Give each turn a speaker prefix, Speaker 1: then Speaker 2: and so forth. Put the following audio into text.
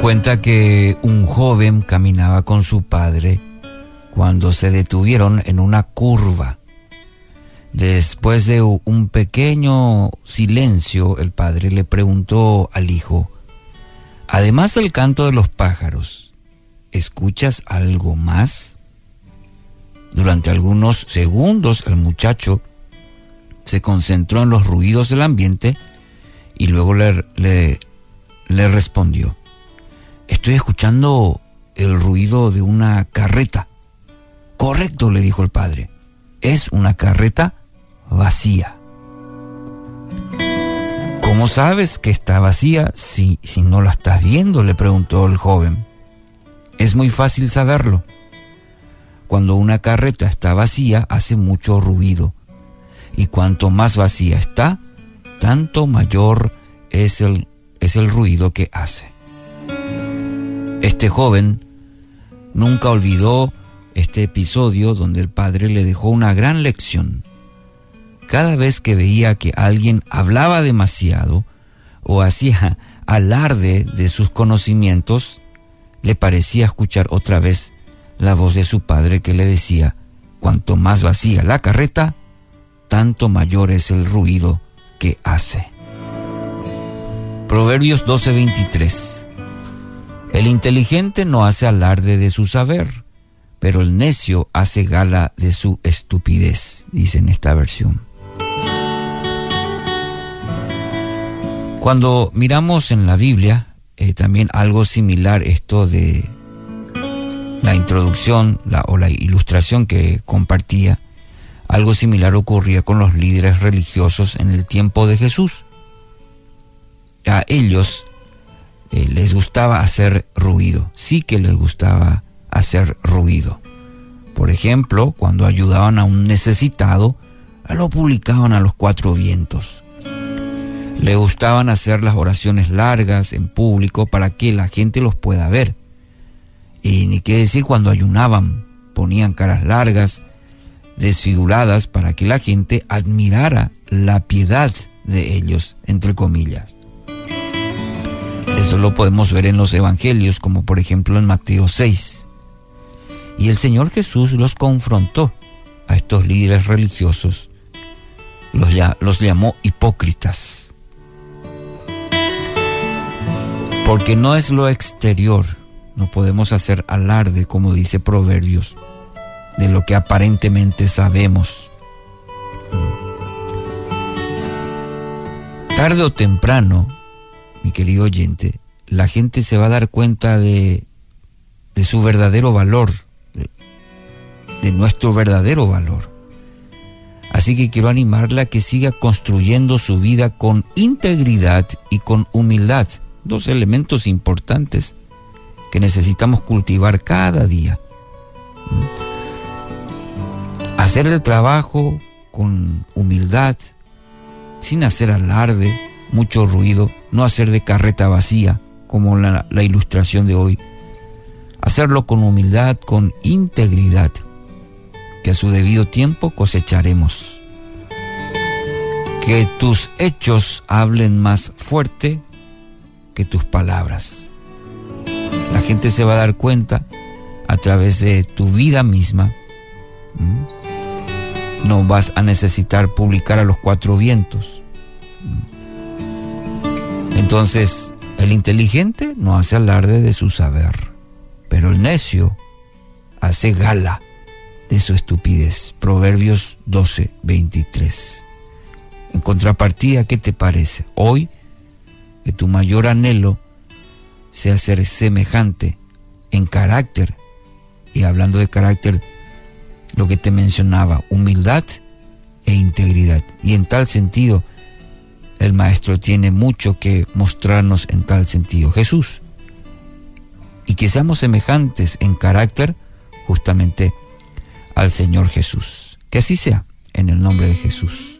Speaker 1: cuenta que un joven caminaba con su padre cuando se detuvieron en una curva. Después de un pequeño silencio, el padre le preguntó al hijo, además del canto de los pájaros, ¿escuchas algo más? Durante algunos segundos el muchacho se concentró en los ruidos del ambiente y luego le, le, respondió, estoy escuchando el ruido de una carreta. Correcto, le dijo el padre, es una carreta vacía. ¿Cómo sabes que está vacía si, si no la estás viendo? le preguntó el joven. Es muy fácil saberlo. Cuando una carreta está vacía hace mucho ruido y cuanto más vacía está, tanto mayor es el, es el ruido que hace. Este joven nunca olvidó este episodio donde el padre le dejó una gran lección. Cada vez que veía que alguien hablaba demasiado o hacía alarde de sus conocimientos, le parecía escuchar otra vez la voz de su padre que le decía, cuanto más vacía la carreta, tanto mayor es el ruido que hace. Proverbios 12:23 El inteligente no hace alarde de su saber, pero el necio hace gala de su estupidez, dice en esta versión. Cuando miramos en la Biblia, eh, también algo similar esto de la introducción o la ilustración que compartía, algo similar ocurría con los líderes religiosos en el tiempo de Jesús. A ellos eh, les gustaba hacer ruido, sí que les gustaba hacer ruido. Por ejemplo, cuando ayudaban a un necesitado, lo publicaban a los cuatro vientos. Le gustaban hacer las oraciones largas en público para que la gente los pueda ver. Y ni qué decir cuando ayunaban, ponían caras largas, desfiguradas para que la gente admirara la piedad de ellos, entre comillas. Eso lo podemos ver en los evangelios, como por ejemplo en Mateo 6. Y el Señor Jesús los confrontó a estos líderes religiosos, los, los llamó hipócritas. Porque no es lo exterior, no podemos hacer alarde, como dice Proverbios, de lo que aparentemente sabemos. Tarde o temprano, mi querido oyente, la gente se va a dar cuenta de, su verdadero valor, de, de nuestro verdadero valor. Así que quiero animarla a que siga construyendo su vida con integridad y con humildad, dos elementos importantes que necesitamos cultivar cada día. Hacer el trabajo con humildad, sin hacer alarde, mucho ruido, no hacer de carreta vacía, como la, ilustración de hoy. Hacerlo con humildad, con integridad, que a su debido tiempo cosecharemos. Que tus hechos hablen más fuerte que tus palabras. La gente se va a dar cuenta a través de tu vida misma. No vas a necesitar publicar a los cuatro vientos. Entonces, el inteligente no hace alarde de su saber, pero el necio hace gala de su estupidez. Proverbios 12, 23. En contrapartida, ¿qué te parece? Hoy, que tu mayor anhelo sea ser semejante en carácter, y hablando de carácter, lo que te mencionaba, humildad e integridad. Y en tal sentido, el Maestro tiene mucho que mostrarnos en tal sentido. Jesús. Y que seamos semejantes en carácter justamente al Señor Jesús. Que así sea, en el nombre de Jesús.